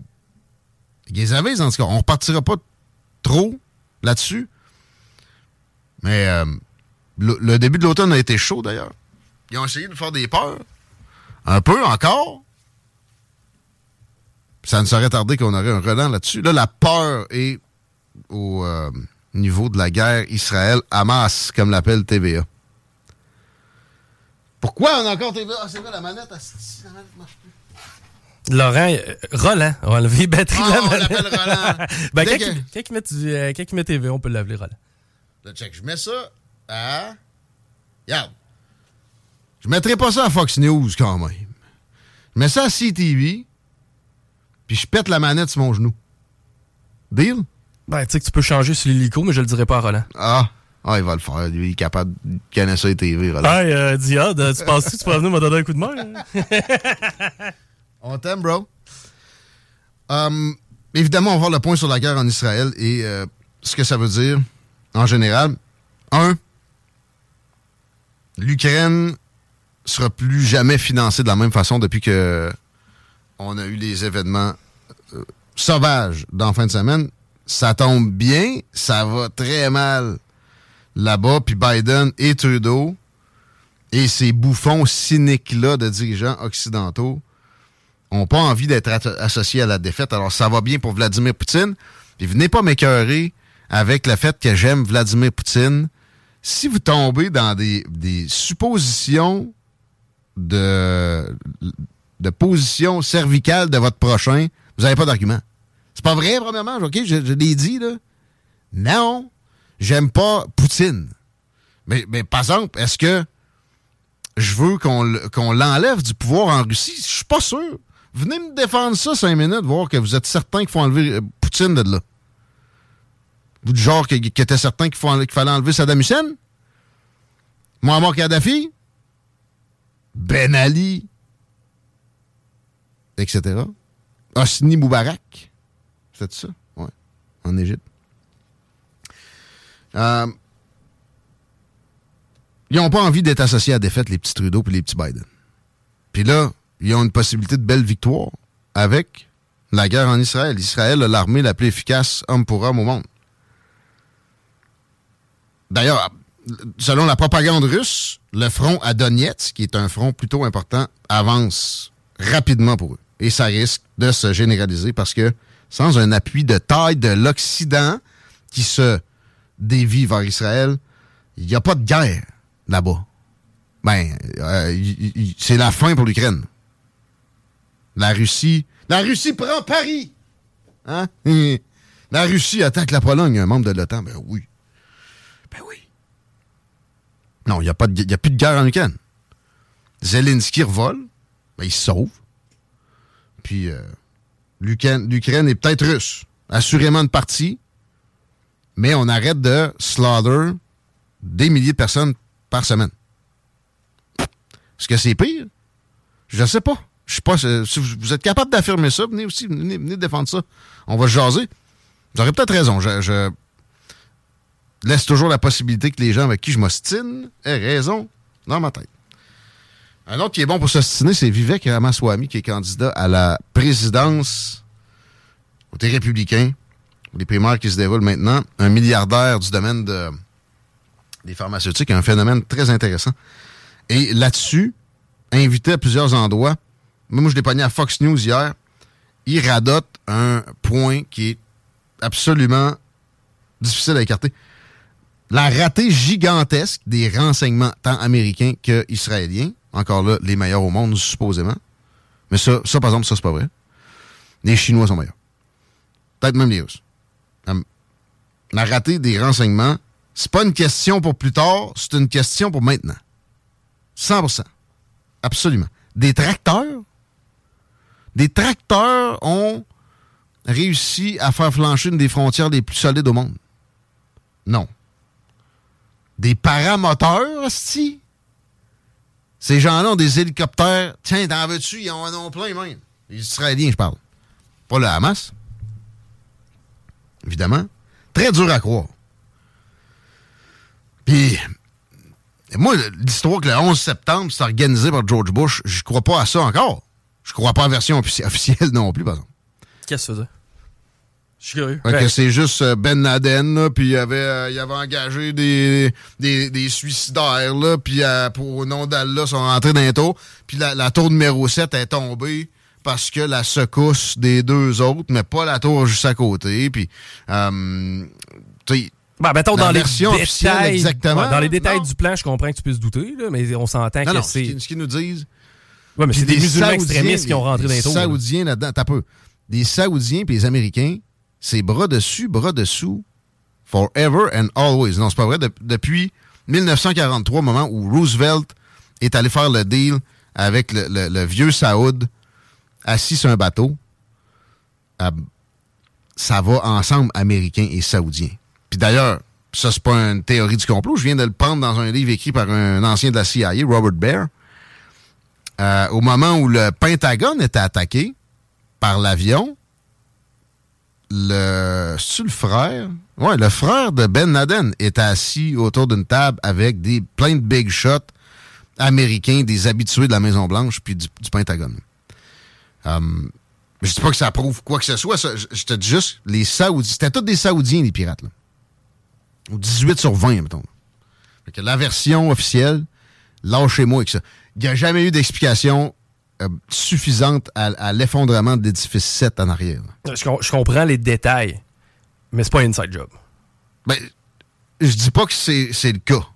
Avait, en tout cas. On repartira pas trop là-dessus. Mais euh, le, début de l'automne a été chaud, d'ailleurs. Ils ont essayé de faire des peurs. Un peu encore. Ça ne serait tardé qu'on aurait un relent là-dessus. Là, la peur est au euh, niveau de la guerre Israël-Hamas, comme l'appelle TVA. Pourquoi on a encore TVA? Ah, c'est vrai, la manette, la manette marche plus. Laurent, euh, Roland, on va enlever les batteries de Ah, la on manette. l'appelle Roland. ben, quand, que- il, quand il met du, euh, quand il met TV, on peut l'appeler Roland. Là, check, je mets ça à... Regarde. Je mettrai pas ça à Fox News, quand même. Je mets ça à CTV, puis je pète la manette sur mon genou. Deal? Ben, tu sais que tu peux changer sur l'hélico, mais je le dirai pas à Roland. Ah, ah, il va le faire. Lui, il est capable de connaître ça les TV. Roland. Hey, euh, Diade, tu penses que tu peux venir me donner un coup de main? hein? On t'aime, bro. Hum, évidemment, on va voir le point sur la guerre en Israël et euh, ce que ça veut dire en général. Un, l'Ukraine sera plus jamais financée de la même façon depuis que on a eu les événements euh, sauvages dans fin de semaine. Ça tombe bien, ça va très mal là-bas. Puis Biden et Trudeau et ces bouffons cyniques-là de dirigeants occidentaux n'ont pas envie d'être associés à la défaite. Alors, ça va bien pour Vladimir Poutine. Puis venez pas m'écœurer avec le fait que j'aime Vladimir Poutine. Si vous tombez dans des, suppositions de, position cervicale de votre prochain, vous n'avez pas d'argument. C'est pas vrai, premièrement, OK? Je, l'ai dit, là. Non, j'aime pas Poutine. Mais, mais par exemple, est-ce que je veux qu'on l'enlève du pouvoir en Russie? Je suis pas sûr. Venez me défendre ça cinq minutes, voir que vous êtes certain qu'il faut enlever euh, Poutine de là. Vous du genre qui, était certain qu'il fallait enlever Saddam Hussein? Muammar Kadhafi? Ben Ali? Etc. Hosni Moubarak? C'est ça? Ouais. En Égypte. Euh, ils n'ont pas envie d'être associés à la défaite, les petits Trudeau et les petits Biden. Puis là, ils ont une possibilité de belle victoire avec la guerre en Israël. Israël a l'armée la plus efficace homme pour homme au monde. D'ailleurs, selon la propagande russe, le front à Donetsk, qui est un front plutôt important, avance rapidement pour eux. Et ça risque de se généraliser parce que sans un appui de taille de l'Occident qui se dévie vers Israël, il n'y a pas de guerre là-bas. Ben, euh, c'est la fin pour l'Ukraine. La Russie. La Russie prend Paris! Hein? La Russie attaque la Pologne, un membre de l'OTAN. Ben oui. Ben oui. Non, il n'y a, plus de guerre en Ukraine. Zelensky revole. Ben, il se sauve. Puis, euh, l'Ukraine est peut-être russe. Assurément une partie. Mais on arrête de slaughter des milliers de personnes par semaine. Est-ce que c'est pire? Je ne sais pas. Je sais pas. Si vous êtes capable d'affirmer ça, venez aussi, venez, défendre ça. On va jaser. Vous aurez peut-être raison. Je, laisse toujours la possibilité que les gens avec qui je m'ostine aient raison dans ma tête. Un autre qui est bon pour s'ostiner, c'est Vivek Ramaswamy, qui est candidat à la présidence côté républicain. Les primaires qui se déroulent maintenant. Un milliardaire du domaine de, des pharmaceutiques. Un phénomène très intéressant. Et là-dessus, invité à plusieurs endroits, moi je l'ai pogné à Fox News hier, il radote un point qui est absolument difficile à écarter. La ratée gigantesque des renseignements tant américains qu'israéliens. Encore là, les meilleurs au monde, supposément. Mais ça, ça par exemple, ça, c'est pas vrai. Les Chinois sont meilleurs. Peut-être même les Russes. La ratée des renseignements, c'est pas une question pour plus tard, c'est une question pour maintenant. 100% Absolument. Des tracteurs? Des tracteurs ont réussi à faire flancher une des frontières les plus solides au monde. Non. Des paramoteurs, si? Ces gens-là ont des hélicoptères. Tiens, t'en veux-tu? Ils en ont plein, même. Les Israéliens, je parle. Pas le Hamas. Évidemment. Très dur à croire. Puis, moi, l'histoire que le 11 septembre, c'est organisé par George Bush, je crois pas à ça encore. Je crois pas la version officielle non plus, par exemple. Qu'est-ce que ça? Je suis curieux. Ben. c'est juste euh, Ben Laden, puis il avait, euh, il avait engagé des, des, des suicidaires, là, puis euh, pour au nom d'Allah, sont rentrés dans les tour. Puis la, tour numéro 7 est tombée parce que la secousse des deux autres, mais pas la tour juste à côté. Puis, tu bah, mettons, dans les détails, exactement. dans les détails du plan, je comprends que tu puisses douter, là, mais on s'entend que c'est. Ce qu'ils nous disent. Ouais, mais c'est des, musulmans extrémistes qui ont rentré dans les. Des Saoudiens là-dedans, t'as peu. Des Saoudiens puis les Américains, c'est bras dessus, bras dessous, forever and always. Non, c'est pas vrai. depuis 1943, moment où Roosevelt est allé faire le deal avec le, vieux Saoud assis sur un bateau, ça va ensemble, Américains et Saoudiens. Puis d'ailleurs, ça, c'est pas une théorie du complot. Je viens de le prendre dans un livre écrit par un ancien de la CIA, Robert Baer. Euh, au moment où le Pentagone était attaqué par l'avion, le. Frère? Ouais, le frère de Ben Laden était assis autour d'une table avec des plein de big shots américains, des habitués de la Maison-Blanche puis du, Pentagone. Um, je dis pas que ça prouve quoi que ce soit. je, te dis juste, les Saoudiens. C'était tous des Saoudiens, les pirates, là. Ou 18 sur 20, mettons. que la version officielle, lâchez-moi avec ça. Il n'y a jamais eu d'explication euh, suffisante à, l'effondrement de l'édifice 7 en arrière. Je, comprends les détails, mais c'est pas un inside job. Ben, je dis pas que c'est le cas.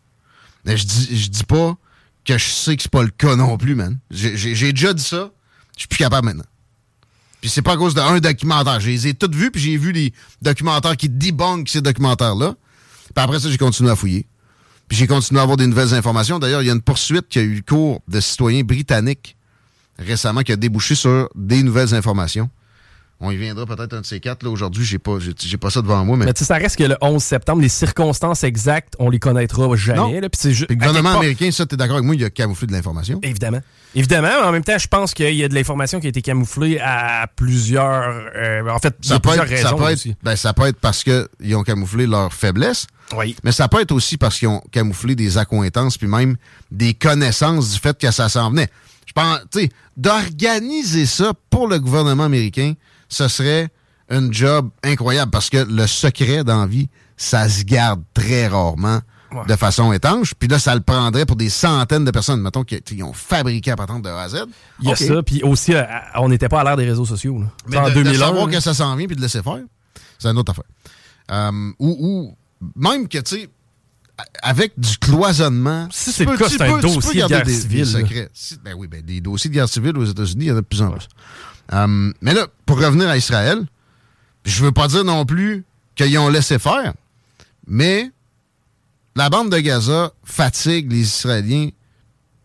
Mais je dis, je dis pas que je sais que c'est pas le cas non plus, man. J'ai déjà dit ça. Je suis plus capable maintenant. Puis c'est pas à cause d'un documentaire. Je les ai toutes vus, puis j'ai vu les documentaires qui débunkent ces documentaires-là. Puis après ça, j'ai continué à fouiller. Puis j'ai continué à avoir des nouvelles informations. D'ailleurs, il y a une poursuite qui a eu cours de citoyens britanniques récemment qui a débouché sur des nouvelles informations. On y viendra peut-être un de ces quatre. Là, aujourd'hui, j'ai pas, j'ai, pas ça devant moi. Mais, mais tu sais, ça reste que le 11 septembre, les circonstances exactes, on les connaîtra jamais. Là, le gouvernement américain, ça, t'es d'accord avec moi, il a camouflé de l'information. Évidemment. Évidemment, mais en même temps, je pense qu'il y a de l'information qui a été camouflée à plusieurs. Euh, en fait, ça plusieurs raisons. Ça peut, être, ben, ça peut être parce qu'ils ont camouflé leur faiblesse. Oui. Mais ça peut être aussi parce qu'ils ont camouflé des accointances puis même des connaissances du fait que ça s'en venait. Je pense, tu sais, d'organiser ça pour le gouvernement américain, ce serait un job incroyable parce que le secret d'envie, ça se garde très rarement de façon étanche. Puis là, ça le prendrait pour des centaines de personnes, mettons, qui, ont fabriqué à partir de A à Z. Il y a ça, puis aussi, euh, on n'était pas à l'ère des réseaux sociaux. Mais en de, 2001, de savoir que ça s'en vient puis de laisser faire, c'est une autre affaire. Euh, ou, même que, tu sais, avec du cloisonnement. Si c'est le cas, c'est un dossier de guerre civile. ben oui, ben, des dossiers de guerre civile aux États-Unis, il y en a de plus en plus. Euh, mais là, pour revenir à Israël, je veux pas dire non plus qu'ils ont laissé faire, mais la bande de Gaza fatigue les Israéliens,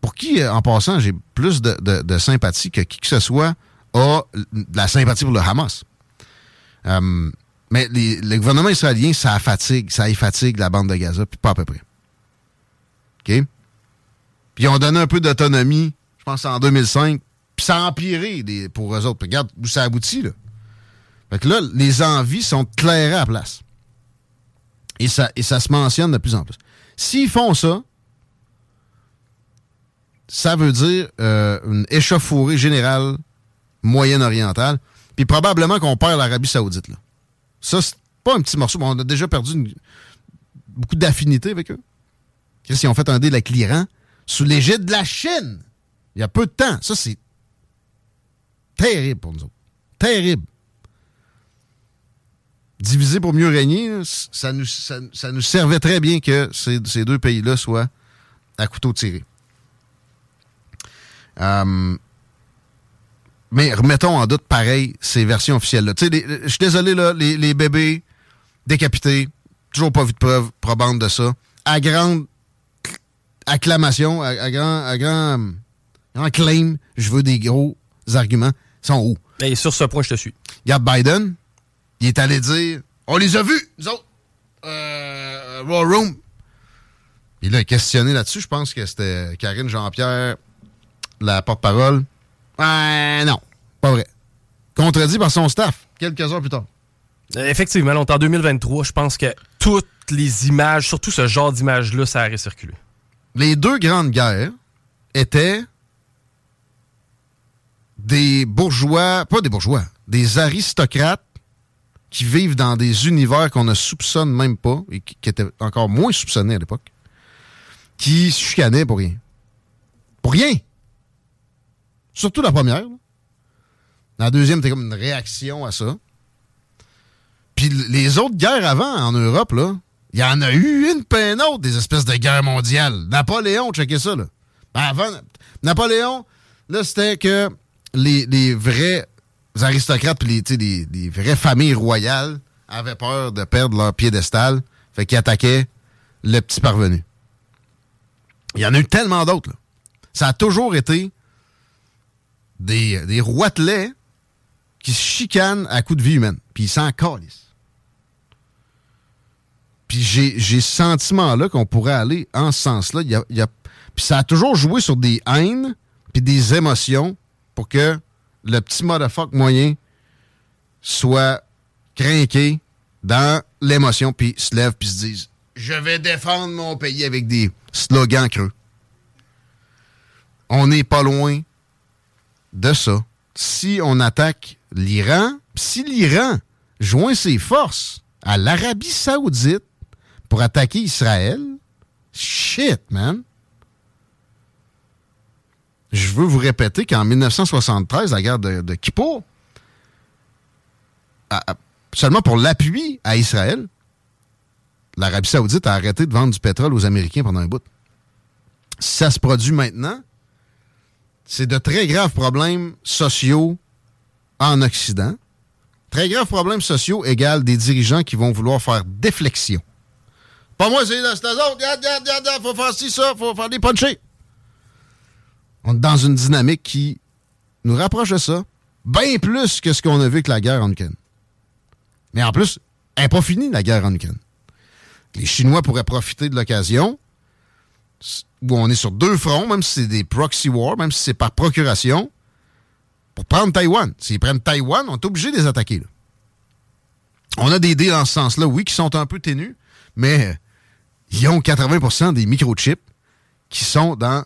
pour qui, en passant, j'ai plus de, sympathie que qui que ce soit a de la sympathie pour le Hamas. Euh, mais le gouvernement israélien, ça fatigue, ça y fatigue la bande de Gaza, puis pas à peu près. OK? Puis ils ont donné un peu d'autonomie, je pense en 2005, puis ça a empiré pour eux autres. Regarde où ça aboutit, là. Fait que là, les envies sont clairées à place. Et ça, et ça se mentionne de plus en plus. S'ils font ça, ça veut dire euh, une échauffourée générale moyenne-orientale, puis probablement qu'on perd l'Arabie saoudite. Là. Ça, c'est pas un petit morceau. on a déjà perdu beaucoup d'affinité avec eux. Qu'est-ce qu'ils ont fait? Un deal avec l'Iran sous l'égide de la Chine il y a peu de temps. Ça, c'est terrible pour nous autres. Terrible. Diviser pour mieux régner, ça nous, ça, nous servait très bien que ces, deux pays-là soient à couteau tiré. Euh, mais remettons en doute pareil ces versions officielles-là. Je suis désolé, là, les, bébés décapités, toujours pas vu de preuve probante de ça. À grande acclamation, à, grand, à grand, grand claim, je veux des gros arguments. Ils sont où? Et sur ce point, je te suis. Regarde Biden, il est allé dire On les a vus, nous autres, euh, Raw Room. Il a questionné là-dessus. Je pense que c'était Karine Jean-Pierre, la porte-parole. Euh, non, pas vrai. Contredit par son staff, quelques heures plus tard. Euh, effectivement, on est en 2023. Je pense que toutes les images, surtout ce genre d'images-là, ça a circulé. Les deux grandes guerres étaient des bourgeois, pas des bourgeois, des aristocrates qui vivent dans des univers qu'on ne soupçonne même pas et qui, étaient encore moins soupçonnés à l'époque, qui se chicanaient pour rien. Pour rien! Surtout la première. La deuxième, c'était comme une réaction à ça. Puis les autres guerres avant en Europe, là, il y en a eu une peine autre, des espèces de guerres mondiales. Napoléon, checkez ça, là. Ben, avant, Napoléon, là, c'était que les, vrais aristocrates puis les, les, vraies familles royales avaient peur de perdre leur piédestal, fait qu'ils attaquaient le petit parvenu. Il y en a eu tellement d'autres. Ça a toujours été des, des roitelets qui se chicanent à coups de vie humaine. Puis ils s'en calissent. Puis j'ai, ce sentiment-là qu'on pourrait aller en ce sens-là. Y a, puis ça a toujours joué sur des haines puis des émotions pour que le petit motherfucker moyen soit craqué dans l'émotion puis se lève puis se dise je vais défendre mon pays avec des slogans creux. On n'est pas loin de ça. Si on attaque l'Iran, si l'Iran joint ses forces à l'Arabie saoudite pour attaquer Israël, shit, man. Je veux vous répéter qu'en 1973, la guerre de, de Kippour, seulement pour l'appui à Israël, l'Arabie saoudite a arrêté de vendre du pétrole aux Américains pendant un bout. Si ça se produit maintenant, c'est de très graves problèmes sociaux en Occident. Très graves problèmes sociaux égale des dirigeants qui vont vouloir faire déflexion. Pas moi, c'est les autres. Il faut faire ci, ça, faut faire des punchés. On est dans une dynamique qui nous rapproche de ça, bien plus que ce qu'on a vu avec la guerre en Ukraine. Mais en plus, elle n'est pas finie, la guerre en Ukraine. Les Chinois pourraient profiter de l'occasion où on est sur deux fronts, même si c'est des proxy wars, même si c'est par procuration, pour prendre Taïwan. S'ils prennent Taïwan, on est obligé de les attaquer. On a des dés dans ce sens-là, oui, qui sont un peu ténus, mais ils ont 80% des microchips qui sont dans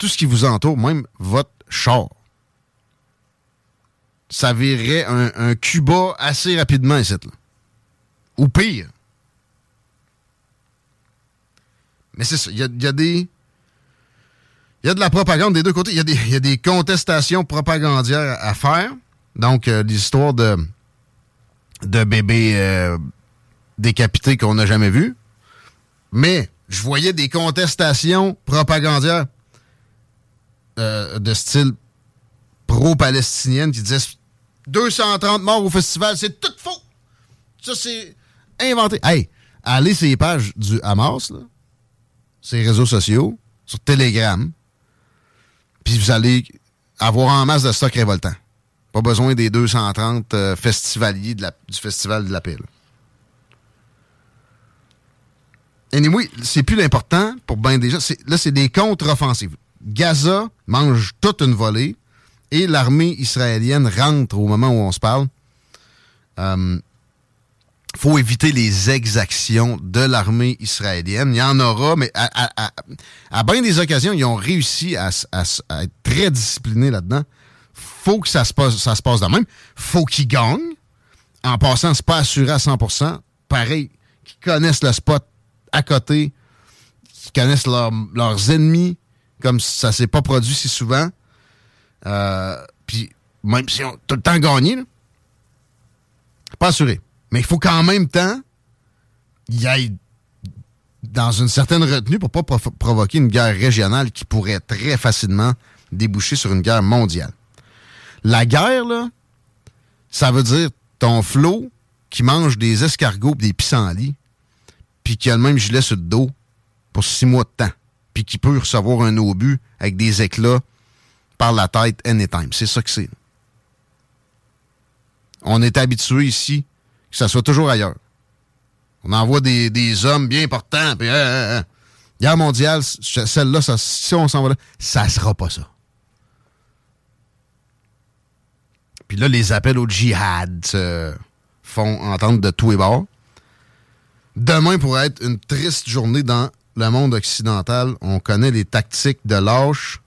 tout ce qui vous entoure, même votre char. Ça virerait un, Cuba assez rapidement ici. Là. Ou pire. Mais c'est ça. Il y a, des. Il y a de la propagande des deux côtés. Il y, a des contestations propagandières à faire. Donc, euh, l'histoire de, de bébés euh, décapités qu'on n'a jamais vus. Mais je voyais des contestations propagandières euh, de style pro-palestinienne qui disaient 230 morts au festival, c'est tout faux. Ça, c'est inventé. Hey, allez sur les pages du Hamas, là, ces réseaux sociaux, sur Telegram, puis vous allez avoir en masse de stock révoltant. Pas besoin des 230 euh, festivaliers du Festival de la Paix. Anyway, c'est plus l'important pour bien déjà. Là, c'est des contre-offensives. Gaza mange toute une volée et l'armée israélienne rentre au moment où on se parle. Il euh, faut éviter les exactions de l'armée israélienne. Il y en aura, mais à, bien des occasions, ils ont réussi à, être très disciplinés là-dedans. faut que ça se passe, de même. faut qu'ils gagnent. En passant, c'est pas assuré à 100 Pareil, qu'ils connaissent le spot à côté, qui connaissent leurs ennemis, comme ça s'est pas produit si souvent. Euh, puis même si on tout le temps gagné, pas assuré. Mais il faut qu'en même temps, il y ait dans une certaine retenue pour pas provoquer une guerre régionale qui pourrait très facilement déboucher sur une guerre mondiale. La guerre, là, ça veut dire ton flot qui mange des escargots et des pissenlits puis qui a le même gilet sur le dos pour six mois de temps, qui peut recevoir un obus avec des éclats par la tête anytime. C'est ça que c'est. On est habitué ici que ça soit toujours ailleurs. On envoie des, des hommes bien importants, puis hein, hein, hein. guerre mondiale, celle-là, si on s'en va là, ça sera pas ça. Puis là, les appels au djihad se font entendre de tous les bords. Demain pourrait être une triste journée dans le monde occidental. On connaît les tactiques de lâche.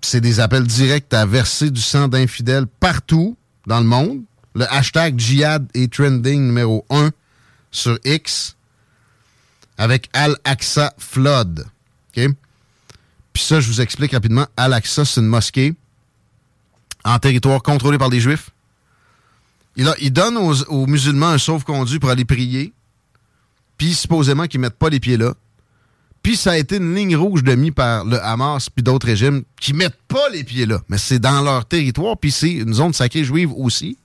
C'est des appels directs à verser du sang d'infidèles partout dans le monde. Le hashtag djihad est trending numéro 1 sur X avec Al-Aqsa Flood. Puis ça, je vous explique rapidement. Al-Aqsa, c'est une mosquée en territoire contrôlé par les Juifs. Il donne aux, aux musulmans un sauve-conduit pour aller prier puis supposément qu'ils mettent pas les pieds là. Puis ça a été une ligne rouge de mis par le Hamas puis d'autres régimes qui mettent pas les pieds là. Mais c'est dans leur territoire, puis c'est une zone sacrée juive aussi.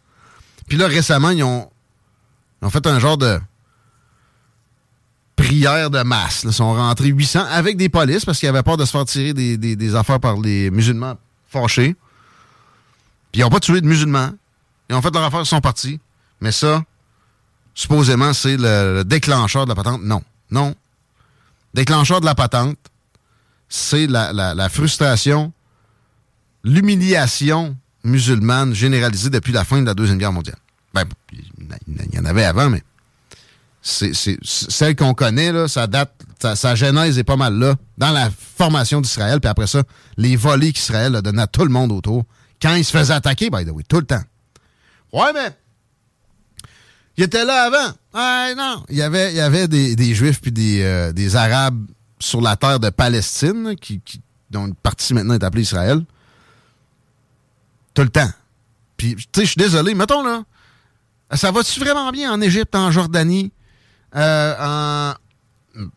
Puis là, récemment, ils ont, fait un genre de prière de masse. Ils sont rentrés 800 avec des polices parce qu'ils avaient peur de se faire tirer des, des affaires par les musulmans fâchés. Puis ils n'ont pas tué de musulmans. Ils ont fait leur affaire, ils sont partis. Mais ça, supposément, c'est le, déclencheur de la patente. Non. Non. Déclencheur de la patente, c'est la, frustration, l'humiliation musulmane généralisée depuis la fin de la Deuxième Guerre mondiale. Ben, il y en avait avant, mais c'est celle qu'on connaît, là, ça date, sa, genèse est pas mal là, dans la formation d'Israël, puis après ça, les volets qu'Israël a donné à tout le monde autour, quand il se faisait attaquer, by the way, tout le temps. Ouais, mais il était là avant. Ah non. Il y avait, des, Juifs puis des, euh, des, Arabes sur la terre de Palestine, qui, dont une partie maintenant est appelée Israël. Tout le temps. Puis, tu sais, je suis désolé. Mettons, là, ça va-tu vraiment bien en Égypte, en Jordanie, euh, en,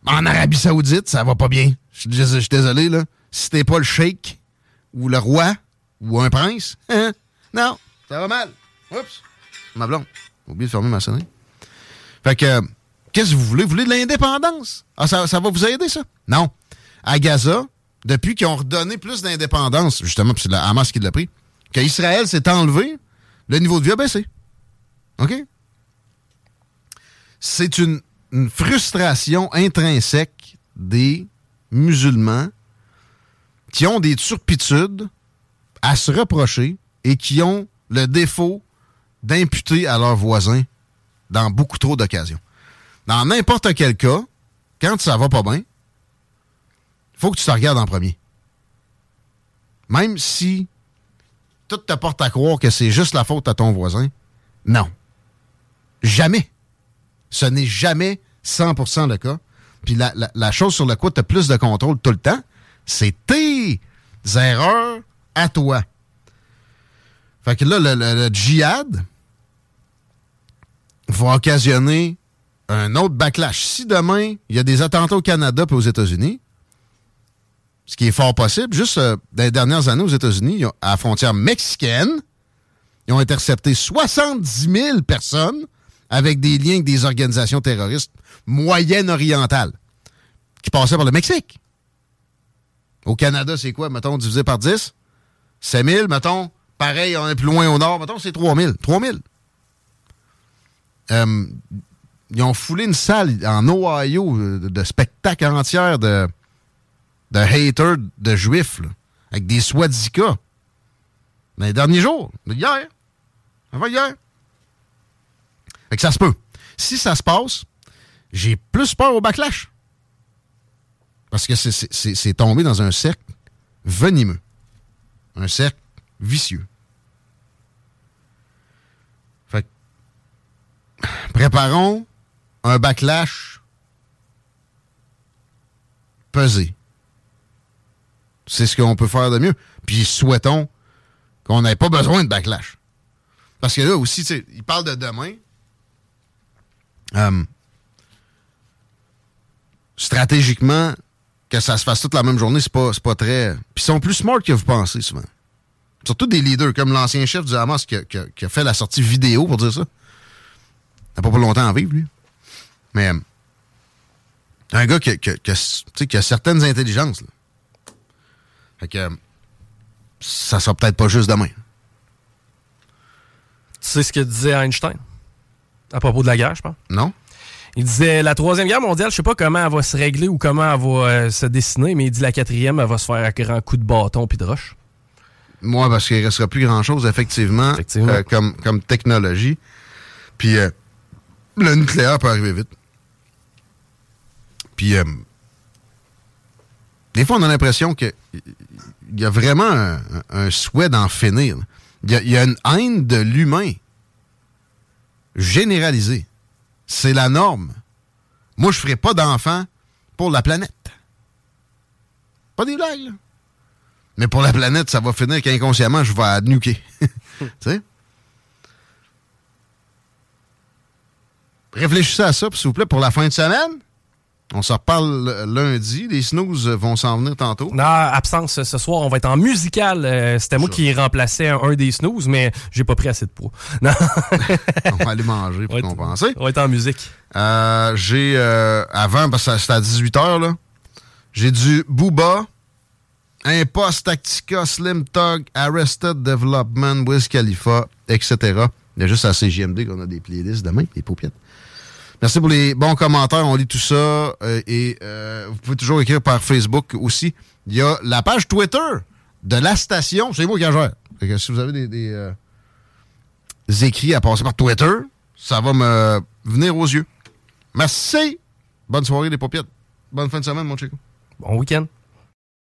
en Arabie Saoudite? Ça va pas bien. Je suis désolé, là. Si t'es pas le sheikh, ou le roi, ou un prince, hein? non, ça va mal. Oups, ma blonde. Oublié de fermer ma sonnerie. Fait que, qu'est-ce que vous voulez? Vous voulez de l'indépendance? Ah, ça, va vous aider, ça? Non. À Gaza, depuis qu'ils ont redonné plus d'indépendance, justement, puis c'est la Hamas qui l'a pris, qu'Israël s'est enlevé, le niveau de vie a baissé. OK? C'est une, une frustration intrinsèque des musulmans qui ont des turpitudes à se reprocher et qui ont le défaut d'imputer à leurs voisins dans beaucoup trop d'occasions. Dans n'importe quel cas, quand ça va pas bien, faut que tu te regardes en premier. Même si tout te porte à croire que c'est juste la faute à ton voisin, non. Jamais. Ce n'est jamais 100% le cas. Puis la, la, la chose sur laquelle tu as plus de contrôle tout le temps, c'est tes erreurs à toi. Fait que là, le, le, le djihad va occasionner un autre backlash. Si demain, il y a des attentats au Canada et aux États-Unis, ce qui est fort possible, juste euh, dans les dernières années aux États-Unis, à la frontière mexicaine, ils ont intercepté 70 000 personnes avec des liens avec des organisations terroristes moyen-orientales qui passaient par le Mexique. Au Canada, c'est quoi, mettons, divisé par 10? 7 000, mettons. Pareil, on est plus loin au nord, mettons, c'est 3 000. 3 000. Euh, ils ont foulé une salle en Ohio euh, de, de spectacles entiers de, de haters de juifs, avec des swadika. Dans les derniers jours, de hier. Avant hier. Fait que ça se peut. Si ça se passe, j'ai plus peur au backlash. Parce que c'est tombé dans un cercle venimeux. Un cercle vicieux. Fait que, préparons un backlash pesé. C'est ce qu'on peut faire de mieux. Puis souhaitons qu'on n'ait pas besoin de backlash. Parce que là aussi, tu sais, il parle de demain. Euh, stratégiquement, que ça se fasse toute la même journée, c'est pas, pas très. Puis ils sont plus smart que vous pensez souvent. Surtout des leaders, comme l'ancien chef du Hamas qui a fait la sortie vidéo pour dire ça. Il n'a pas pour longtemps à vivre, lui. Mais euh, un gars qui, a- qui qui certaines intelligences. Là. Fait que euh, ça sera peut-être pas juste demain. Tu sais ce que disait Einstein? À propos de la guerre, je pense? Non? Il disait la troisième guerre mondiale, je sais pas comment elle va se régler ou comment elle va euh, se dessiner, mais il dit la quatrième, elle va se faire à grand coup de bâton puis de roche. Moi, parce qu'il ne restera plus grand-chose, effectivement, Effectivement. euh, comme, comme technologie. Puis euh, le nucléaire peut arriver vite. Puis euh, des fois, on a l'impression qu'il y a vraiment un, souhait d'en finir. Il y, a, une haine de l'humain généralisée. C'est la norme. Moi, je ferai pas d'enfant pour la planète. Pas des blagues, là. Mais pour la planète, ça va finir qu'inconsciemment, je vais nuquer. tu sais? Réfléchissez à ça, s'il vous plaît, pour la fin de semaine. On s'en reparle lundi. Les snooze vont s'en venir tantôt. Non, absence ce soir, on va être en musical. Euh, C'était moi qui remplaçais un, un des snooze, mais j'ai pas pris assez de poids. Non. On va aller manger pour compenser. on va être en musique. Euh, j'ai, euh, avant, parce que c'était à 18h, là, j'ai du Booba, Impost Tactica, Slim Tug, Arrested Development, Wiz Khalifa, etc. Il y a juste à CGMD qu'on a des playlists demain, des paupiètes. Merci pour les bons commentaires. On lit tout ça. euh, et euh, vous pouvez toujours écrire par Facebook aussi. Il y a la page Twitter de la station. C'est moi qui gère. Si vous avez euh, des écrits à passer par Twitter, ça va me venir aux yeux. Merci. Bonne soirée, les paupiètes. Bonne fin de semaine, mon chico. Bon week-end.